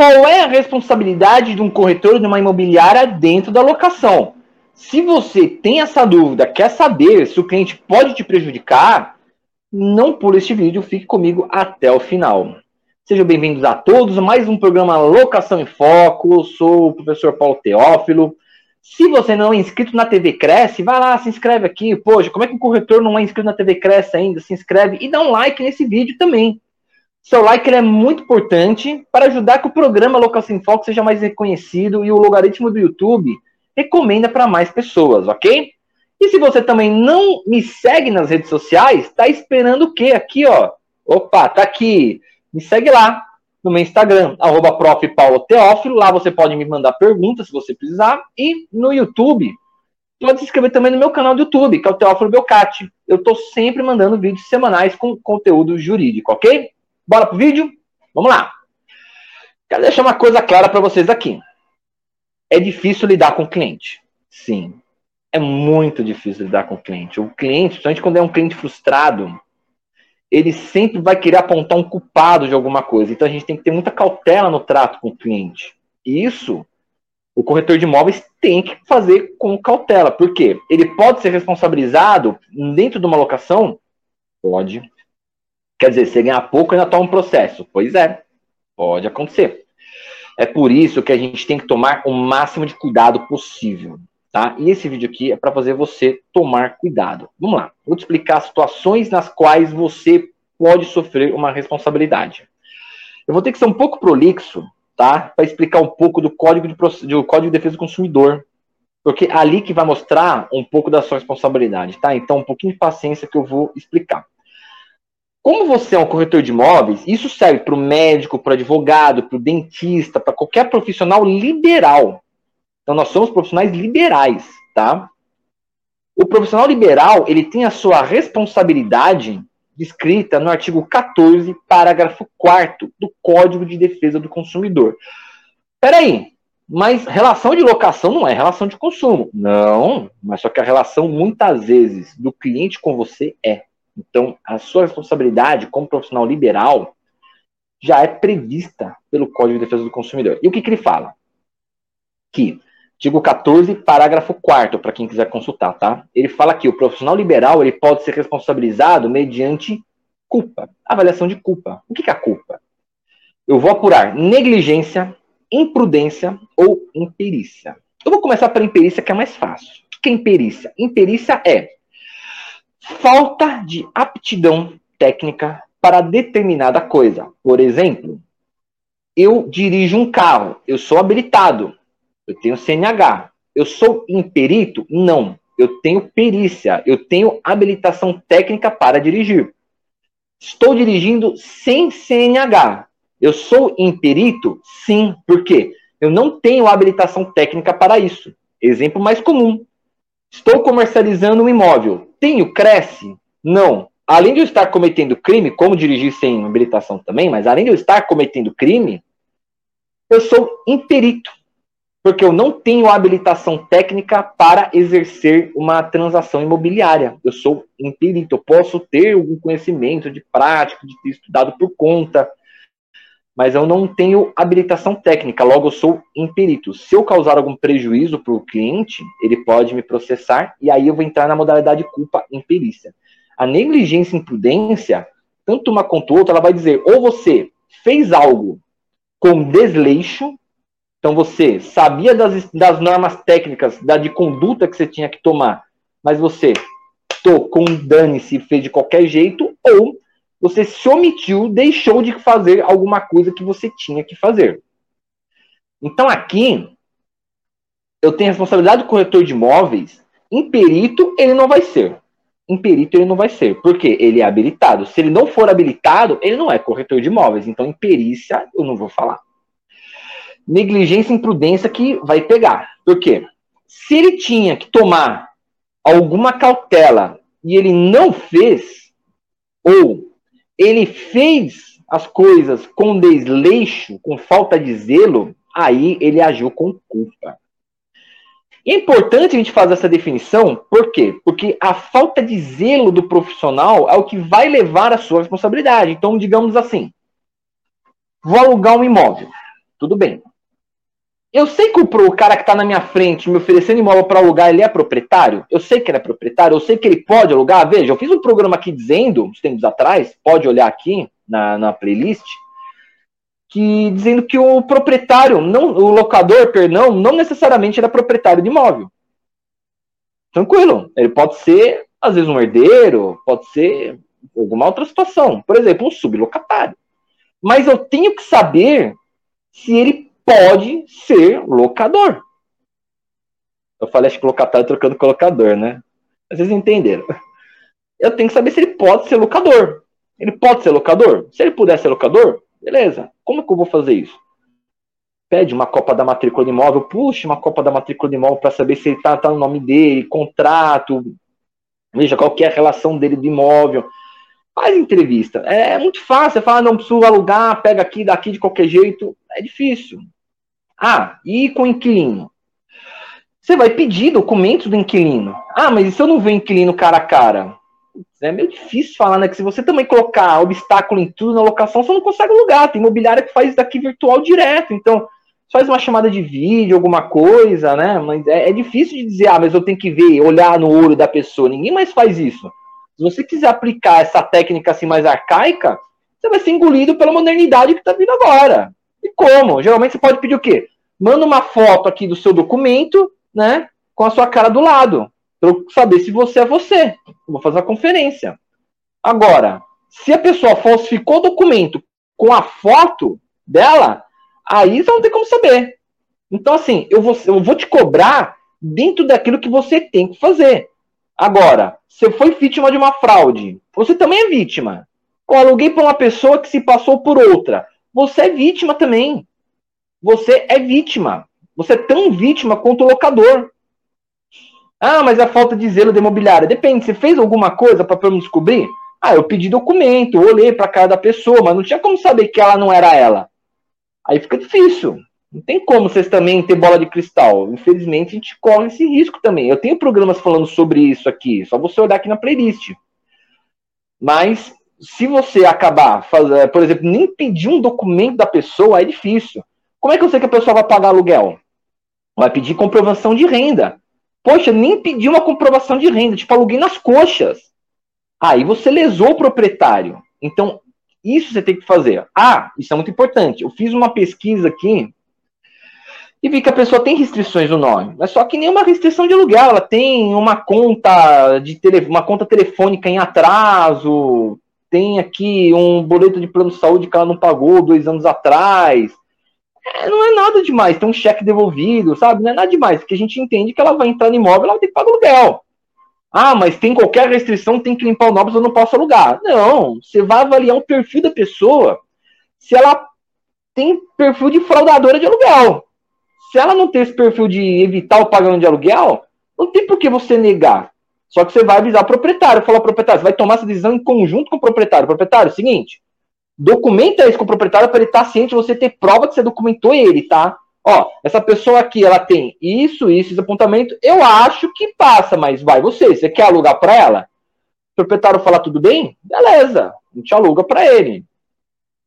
qual é a responsabilidade de um corretor de uma imobiliária dentro da locação? Se você tem essa dúvida, quer saber se o cliente pode te prejudicar, não pule este vídeo, fique comigo até o final. Sejam bem-vindos a todos mais um programa Locação em Foco. Eu sou o professor Paulo Teófilo. Se você não é inscrito na TV Cresce, vai lá, se inscreve aqui. Poxa, como é que um corretor não é inscrito na TV Cresce ainda? Se inscreve e dá um like nesse vídeo também. Seu like é muito importante para ajudar que o programa Locação em Foco seja mais reconhecido e o logaritmo do YouTube recomenda para mais pessoas, ok? E se você também não me segue nas redes sociais, tá esperando o quê? Aqui, ó. Opa, tá aqui. Me segue lá no meu Instagram, arroba. Lá você pode me mandar perguntas se você precisar. E no YouTube, pode se inscrever também no meu canal do YouTube, que é o Teófilo Belcati. Eu tô sempre mandando vídeos semanais com conteúdo jurídico, ok? Bora pro vídeo? Vamos lá. Quero deixar uma coisa clara para vocês aqui. É difícil lidar com o cliente. Sim. É muito difícil lidar com o cliente. O cliente, principalmente quando é um cliente frustrado, ele sempre vai querer apontar um culpado de alguma coisa. Então a gente tem que ter muita cautela no trato com o cliente. E isso o corretor de imóveis tem que fazer com cautela. Por quê? Ele pode ser responsabilizado dentro de uma locação? Pode. Quer dizer, você ganhar pouco ainda toma um processo. Pois é, pode acontecer. É por isso que a gente tem que tomar o máximo de cuidado possível, tá? E esse vídeo aqui é para fazer você tomar cuidado. Vamos lá, vou te explicar situações nas quais você pode sofrer uma responsabilidade. Eu vou ter que ser um pouco prolixo, tá? Para explicar um pouco do código de, do código de defesa do consumidor, porque é ali que vai mostrar um pouco da sua responsabilidade, tá? Então, um pouquinho de paciência que eu vou explicar. Como você é um corretor de imóveis, isso serve para o médico, para o advogado, para o dentista, para qualquer profissional liberal. Então nós somos profissionais liberais, tá? O profissional liberal, ele tem a sua responsabilidade descrita no artigo 14, parágrafo 4 do Código de Defesa do Consumidor. Peraí, mas relação de locação não é relação de consumo. Não, mas só que a relação, muitas vezes, do cliente com você é. Então, a sua responsabilidade como profissional liberal já é prevista pelo Código de Defesa do Consumidor. E o que, que ele fala? Que, artigo 14, parágrafo 4 para quem quiser consultar, tá? Ele fala que o profissional liberal ele pode ser responsabilizado mediante culpa, avaliação de culpa. O que, que é culpa? Eu vou apurar negligência, imprudência ou imperícia. Eu vou começar pela imperícia, que é mais fácil. O que é imperícia? Imperícia é falta de aptidão técnica para determinada coisa. Por exemplo, eu dirijo um carro, eu sou habilitado, eu tenho CNH. Eu sou imperito? Não. Eu tenho perícia, eu tenho habilitação técnica para dirigir. Estou dirigindo sem CNH. Eu sou imperito? Sim. Por quê? Eu não tenho habilitação técnica para isso. Exemplo mais comum. Estou comercializando um imóvel. Tenho Cresce? Não. Além de eu estar cometendo crime, como dirigir sem habilitação também, mas além de eu estar cometendo crime, eu sou imperito. Porque eu não tenho habilitação técnica para exercer uma transação imobiliária. Eu sou imperito. Eu posso ter algum conhecimento de prática, de ter estudado por conta, mas eu não tenho habilitação técnica, logo eu sou imperito. Se eu causar algum prejuízo para o cliente, ele pode me processar e aí eu vou entrar na modalidade culpa imperícia. A negligência e imprudência, tanto uma quanto outra, ela vai dizer ou você fez algo com desleixo, então você sabia das, das normas técnicas, da de conduta que você tinha que tomar, mas você tocou um dane-se fez de qualquer jeito, ou você se omitiu, deixou de fazer alguma coisa que você tinha que fazer. Então aqui, eu tenho responsabilidade do corretor de imóveis, imperito ele não vai ser. Imperito ele não vai ser, porque ele é habilitado. Se ele não for habilitado, ele não é corretor de imóveis. Então, imperícia, eu não vou falar. Negligência e imprudência que vai pegar. Por quê? Se ele tinha que tomar alguma cautela e ele não fez, ou ele fez as coisas com desleixo, com falta de zelo, aí ele agiu com culpa. É importante a gente fazer essa definição, por quê? Porque a falta de zelo do profissional é o que vai levar a sua responsabilidade. Então, digamos assim, vou alugar um imóvel. tudo bem. Eu sei que o, o cara que está na minha frente me oferecendo imóvel para alugar, ele é proprietário. Eu sei que ele é proprietário, eu sei que ele pode alugar. Veja, eu fiz um programa aqui dizendo, uns tempos atrás, pode olhar aqui na, na playlist, que dizendo que o proprietário, não, o locador, perdão, não necessariamente era proprietário de imóvel. Tranquilo, ele pode ser, às vezes, um herdeiro, pode ser alguma outra situação. Por exemplo, um sublocatário. Mas eu tenho que saber se ele pode ser locador. Eu falei, acho que locatário trocando com locador, né? Vocês entenderam. Eu tenho que saber se ele pode ser locador. Ele pode ser locador? Se ele puder ser locador, beleza. Como que eu vou fazer isso? Pede uma copa da matrícula de imóvel, puxa uma copa da matrícula de imóvel para saber se ele tá, tá no nome dele, contrato, veja qual que é a relação dele de imóvel. Faz entrevista. É, é muito fácil. Você fala, não preciso alugar, pega aqui, daqui de qualquer jeito. É difícil. Ah, e com o inquilino? Você vai pedir documentos do inquilino. Ah, mas e se eu não ver inquilino cara a cara? É meio difícil falar, né? Que se você também colocar obstáculo em tudo na locação, você não consegue alugar. Tem imobiliária que faz daqui virtual direto. Então, faz uma chamada de vídeo, alguma coisa, né? Mas é, é, difícil de dizer, ah, mas eu tenho que ver, olhar no olho da pessoa. Ninguém mais faz isso. Se você quiser aplicar essa técnica assim mais arcaica, você vai ser engolido pela modernidade que está vindo agora. E como? Geralmente você pode pedir o quê? Manda uma foto aqui do seu documento, né? Com a sua cara do lado. Para eu saber se você é você. Eu vou fazer uma conferência. Agora, se a pessoa falsificou o documento com a foto dela, aí você não tem como saber. Então, assim, eu vou, eu vou te cobrar dentro daquilo que você tem que fazer. Agora, você foi vítima de uma fraude, você também é vítima. Eu aluguei para uma pessoa que se passou por outra. Você é vítima também. Você é vítima. Você é tão vítima quanto o locador. Ah, mas a falta de zelo da imobiliária. Depende, você fez alguma coisa para me descobrir? Ah, eu pedi documento, olhei para cara da pessoa, mas não tinha como saber que ela não era ela. Aí fica difícil. Não tem como vocês também ter bola de cristal. Infelizmente, a gente corre esse risco também. Eu tenho programas falando sobre isso aqui, só você olhar aqui na playlist. Mas, se você acabar, fazendo, por exemplo, nem pedir um documento da pessoa, é difícil. Como é que eu sei que a pessoa vai pagar aluguel? Vai pedir comprovação de renda. Poxa, nem pedi uma comprovação de renda, tipo, aluguei nas coxas. Aí você lesou o proprietário. Então, isso você tem que fazer. Ah, isso é muito importante. Eu fiz uma pesquisa aqui e vi que a pessoa tem restrições no nome. Mas só que nenhuma restrição de aluguel. Ela tem uma conta de tele, uma conta telefônica em atraso, tem aqui um boleto de plano de saúde que ela não pagou dois anos atrás. É, não é nada demais, tem um cheque devolvido, sabe? Não é nada demais, porque a gente entende que ela vai entrar no imóvel, ela ter que pagar aluguel. Ah, mas tem qualquer restrição, tem que limpar o imóvel, eu não posso alugar. Não, você vai avaliar o perfil da pessoa se ela tem perfil de fraudadora de aluguel. Se ela não tem esse perfil de evitar o pagamento de aluguel, não tem por que você negar. Só que você vai avisar o proprietário, falar ao proprietário, você vai tomar essa decisão em conjunto com o proprietário. Proprietário, seguinte, documenta isso com o proprietário para ele estar tá ciente você ter prova que você documentou ele, tá? Ó, essa pessoa aqui, ela tem isso, isso, esse apontamento, eu acho que passa, mas vai você, você quer alugar para ela? O proprietário falar tudo bem? Beleza, a gente aluga para ele.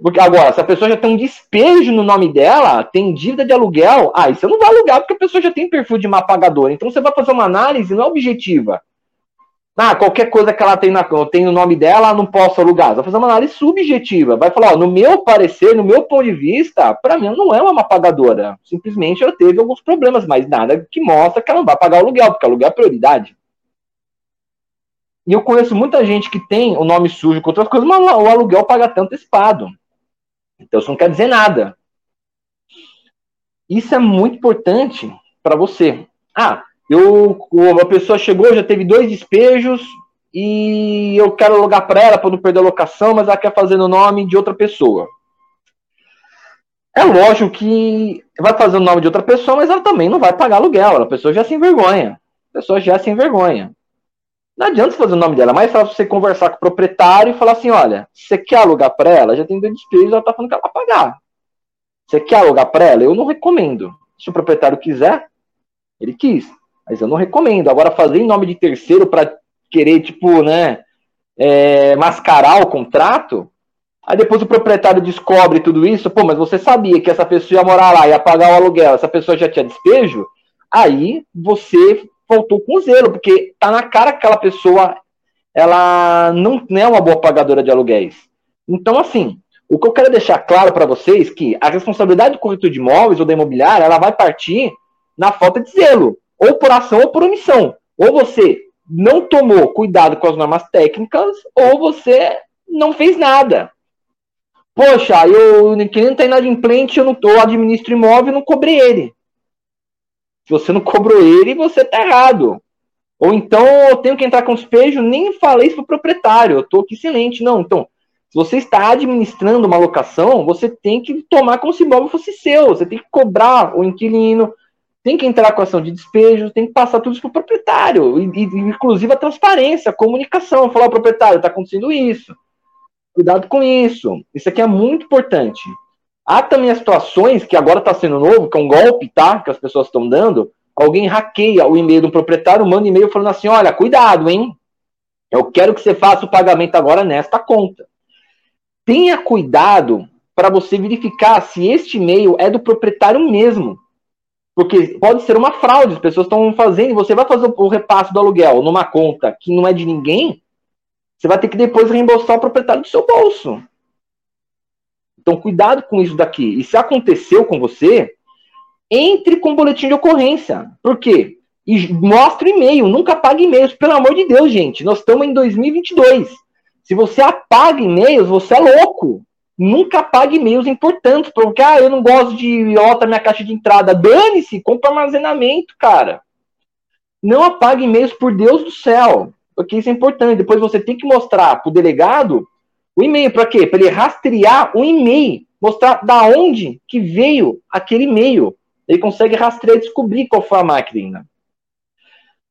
Porque agora, se a pessoa já tem um despejo no nome dela, tem dívida de aluguel, aí você não vai alugar porque a pessoa já tem perfil de má pagadora. Então você vai fazer uma análise não objetiva. Ah, qualquer coisa que ela tem, na, tem no nome dela, não posso alugar. Vai fazer uma análise subjetiva. Vai falar, ó, no meu parecer, no meu ponto de vista, para mim não é uma pagadora. Simplesmente ela teve alguns problemas, mas nada que mostra que ela não vai pagar o aluguel, porque aluguel é prioridade. E eu conheço muita gente que tem o nome sujo com outras coisas, mas o aluguel paga tanto antecipado. Então isso não quer dizer nada. Isso é muito importante para você. Ah, eu, a pessoa chegou, já teve dois despejos e eu quero alugar para ela para não perder a locação, mas ela quer fazer no nome de outra pessoa. É lógico que vai fazer o nome de outra pessoa, mas ela também não vai pagar aluguel. A pessoa já se envergonha. A pessoa já se envergonha. Não adianta fazer o nome dela, é mais fácil você conversar com o proprietário e falar assim: olha, você quer alugar para ela? Já tem dois despejos, ela tá falando que ela vai pagar. Você quer alugar para ela? Eu não recomendo. Se o proprietário quiser, ele quis. Mas eu não recomendo. Agora, fazer em nome de terceiro para querer, tipo, né, é, mascarar o contrato, Aí depois o proprietário descobre tudo isso, pô, mas você sabia que essa pessoa ia morar lá, ia pagar o aluguel, essa pessoa já tinha despejo? Aí você faltou com zelo, porque tá na cara que aquela pessoa ela não, é uma boa pagadora de aluguéis. Então, assim, o que eu quero deixar claro para vocês é que a responsabilidade do corretor de imóveis ou da imobiliária, ela vai partir na falta de zelo, ou por ação ou por omissão. Ou você não tomou cuidado com as normas técnicas, ou você não fez nada. Poxa, eu que nem tá inadimplente, eu não tô, administro imóvel e não cobrei ele. Se você não cobrou ele, você tá errado. Ou então eu tenho que entrar com despejo, nem falei isso pro proprietário, eu tô aqui silente. Não, então, se você está administrando uma locação, você tem que tomar como se o imóvel fosse seu, você tem que cobrar o inquilino, tem que entrar com ação de despejo, tem que passar tudo isso pro proprietário, e, e, inclusive a transparência, a comunicação, falar ao proprietário, está acontecendo isso Cuidado com isso. Isso aqui é muito importante. Há também as situações que agora está sendo novo, que é um golpe, tá? Que as pessoas estão dando. Alguém hackeia o e-mail do proprietário, manda e-mail falando assim: olha, cuidado, hein? Eu quero que você faça o pagamento agora nesta conta. Tenha cuidado para você verificar se este e-mail é do proprietário mesmo. Porque pode ser uma fraude, as pessoas estão fazendo, você vai fazer o repasse do aluguel numa conta que não é de ninguém, você vai ter que depois reembolsar o proprietário do seu bolso. Então, cuidado com isso daqui. E se aconteceu com você, entre com boletim de ocorrência. Por quê? E mostre o e-mail. Nunca apague e-mails. Pelo amor de Deus, gente. Nós estamos em 2022. Se você apaga e-mails, você é louco. Nunca apague e-mails importantes. Porque, ah, eu não gosto de OTA minha caixa de entrada. Dane-se, compra armazenamento, cara. Não apague e-mails, por Deus do céu porque isso é importante. Depois você tem que mostrar para o delegado o e-mail. Para quê? Para ele rastrear o e-mail. Mostrar da onde que veio aquele e-mail. Ele consegue rastrear e descobrir qual foi a máquina.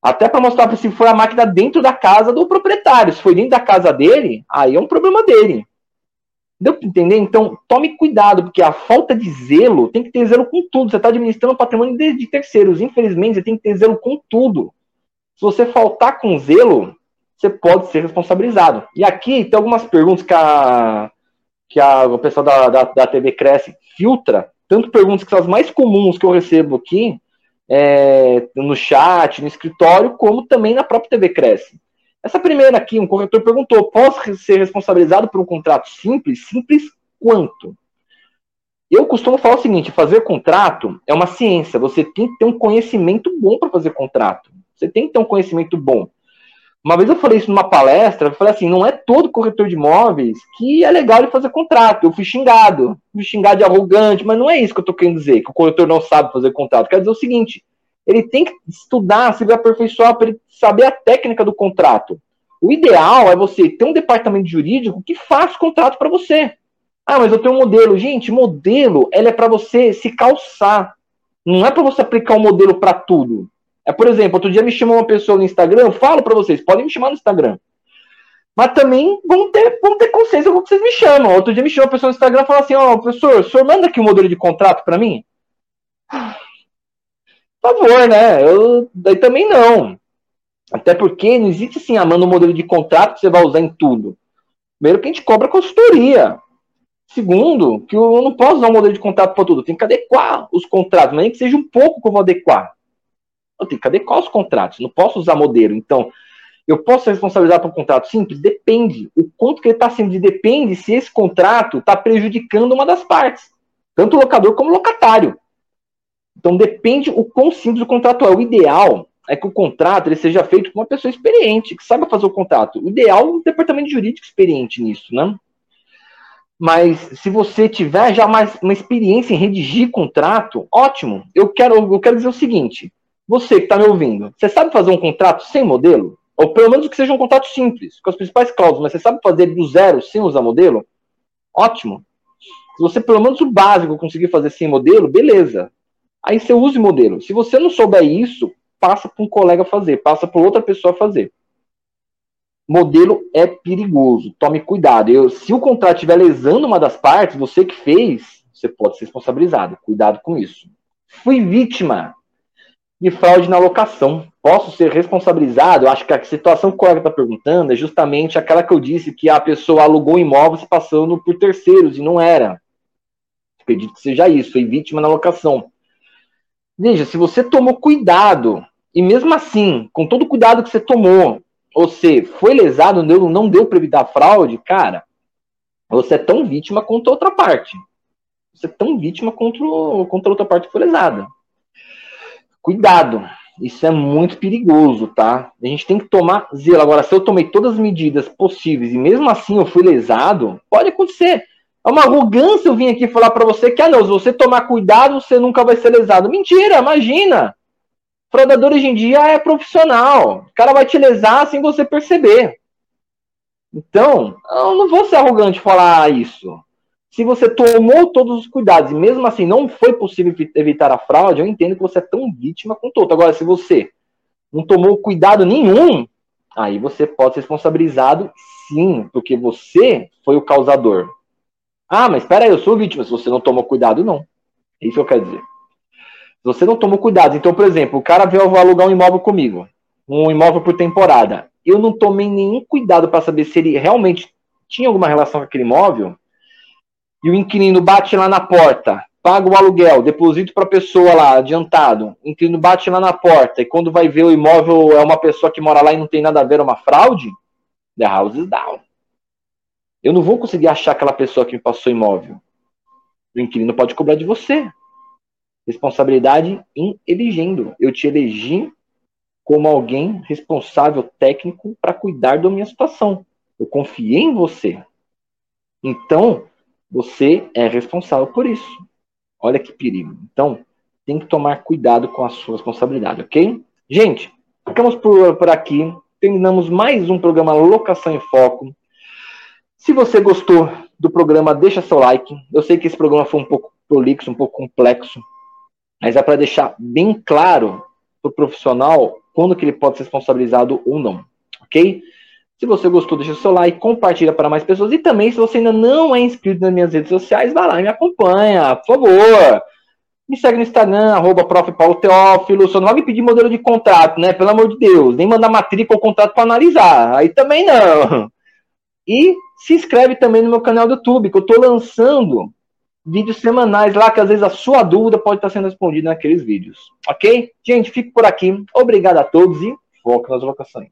Até para mostrar se foi a máquina dentro da casa do proprietário. Se foi dentro da casa dele, aí é um problema dele. Deu para entender? Então, tome cuidado, porque a falta de zelo tem que ter zelo com tudo. Você está administrando patrimônio de, de terceiros. Infelizmente, você tem que ter zelo com tudo. Se você faltar com zelo, você pode ser responsabilizado. E aqui tem algumas perguntas que, a, que a, o pessoal da, da, da TV Cresce filtra, tanto perguntas que são as mais comuns que eu recebo aqui, é, no chat, no escritório, como também na própria TV Cresce. Essa primeira aqui, um corretor perguntou: posso ser responsabilizado por um contrato simples? Simples quanto? Eu costumo falar o seguinte: fazer contrato é uma ciência. Você tem que ter um conhecimento bom para fazer contrato. Você tem que ter um conhecimento bom. Uma vez eu falei isso numa palestra, eu falei assim, não é todo corretor de imóveis que é legal de fazer contrato. Eu fui xingado, fui xingado de arrogante, mas não é isso que eu estou querendo dizer, que o corretor não sabe fazer contrato. Quer dizer o seguinte, ele tem que estudar, se aperfeiçoar para ele saber a técnica do contrato. O ideal é você ter um departamento jurídico que faça contrato para você. Ah, mas eu tenho um modelo. Gente, modelo ele é para você se calçar. Não é para você aplicar um modelo para tudo. É, por exemplo, outro dia me chamou uma pessoa no Instagram, eu falo para vocês, podem me chamar no Instagram. Mas também vão ter, vão ter consciência com o que vocês me chamam. Outro dia me chamou uma pessoa no Instagram e falou assim: Ó, oh, professor, o senhor manda aqui um modelo de contrato para mim? Favor, né? Eu, daí também não. Até porque não existe assim, ah, manda um modelo de contrato que você vai usar em tudo. Primeiro que a gente cobra consultoria. Segundo, que eu não posso usar um modelo de contrato para tudo. Tem que adequar os contratos, nem que seja um pouco que eu vou adequar. Eu tenho que adequar os contratos, não posso usar modelo. Então, eu posso ser responsabilizado por um contrato simples? Depende. O quanto que ele está sendo depende se esse contrato está prejudicando uma das partes, tanto o locador como o locatário. Então depende o quão simples o contrato é. O ideal é que o contrato ele seja feito por uma pessoa experiente, que saiba fazer o contrato. O ideal é um departamento jurídico experiente nisso, né? Mas se você tiver já mais uma experiência em redigir contrato, ótimo. Eu quero, eu quero dizer o seguinte: você que está me ouvindo, você sabe fazer um contrato sem modelo? Ou pelo menos que seja um contrato simples, com as principais cláusulas, mas você sabe fazer do zero sem usar modelo? Ótimo. Se você pelo menos o básico conseguir fazer sem modelo, beleza. Aí você use modelo. Se você não souber isso, passa para um colega fazer, passa para outra pessoa fazer. Modelo é perigoso. Tome cuidado. Eu, se o contrato estiver lesando uma das partes, você que fez, você pode ser responsabilizado. Cuidado com isso. Fui vítima de fraude na locação. Posso ser responsabilizado? Eu acho que a situação que o colega está perguntando é justamente aquela que eu disse que a pessoa alugou imóvel se passando por terceiros e não era. Acredito que seja isso, foi vítima na locação. Veja, se você tomou cuidado, e mesmo assim, com todo o cuidado que você tomou, você foi lesado, não deu, não deu para evitar fraude, cara, você é tão vítima quanto a outra parte. Você é tão vítima contra, contra a outra parte que foi lesada. Cuidado, isso é muito perigoso, tá? A gente tem que tomar zelo. Agora, se eu tomei todas as medidas possíveis e mesmo assim eu fui lesado, pode acontecer. É uma arrogância eu vim aqui falar para você que, ah, não, se você tomar cuidado, você nunca vai ser lesado. Mentira, imagina! Fraudador hoje em dia é profissional. O cara vai te lesar sem você perceber. Então, eu não vou ser arrogante falar isso. Se você tomou todos os cuidados e mesmo assim não foi possível evitar a fraude, eu entendo que você é tão vítima quanto outro. Agora, se você não tomou cuidado nenhum, aí você pode ser responsabilizado sim, porque você foi o causador. Ah, mas espera aí, eu sou vítima. Se você não tomou cuidado, não. É isso que eu quero dizer. Se você não tomou cuidado, então, por exemplo, o cara veio alugar um imóvel comigo, um imóvel por temporada. Eu não tomei nenhum cuidado para saber se ele realmente tinha alguma relação com aquele imóvel. E o inquilino bate lá na porta, paga o aluguel, deposito para a pessoa lá, adiantado. O inquilino bate lá na porta e quando vai ver o imóvel é uma pessoa que mora lá e não tem nada a ver, é uma fraude. The house is down. Eu não vou conseguir achar aquela pessoa que me passou imóvel. O inquilino pode cobrar de você. Responsabilidade em elegendo. Eu te elegi como alguém responsável técnico para cuidar da minha situação. Eu confiei em você. Então, você é responsável por isso. Olha que perigo. Então, tem que tomar cuidado com a sua responsabilidade, ok? Gente, ficamos por, por aqui. Terminamos mais um programa Locação em Foco. Se você gostou do programa, deixa seu like. Eu sei que esse programa foi um pouco prolixo, um pouco complexo, mas é para deixar bem claro para o profissional quando que ele pode ser responsabilizado ou não, ok? Se você gostou, deixa seu like, compartilha para mais pessoas e também se você ainda não é inscrito nas minhas redes sociais, vai lá e me acompanha, por favor. Me segue no Instagram, arroba prof. Paulo Teófilo. Só não vai me pedir modelo de contrato, né? Pelo amor de Deus. Nem mandar matrícula ou contrato para analisar. Aí também não. E se inscreve também no meu canal do YouTube, que eu estou lançando vídeos semanais lá, que às vezes a sua dúvida pode estar sendo respondida naqueles vídeos. Ok? Gente, fico por aqui. Obrigado a todos e foco nas vocações.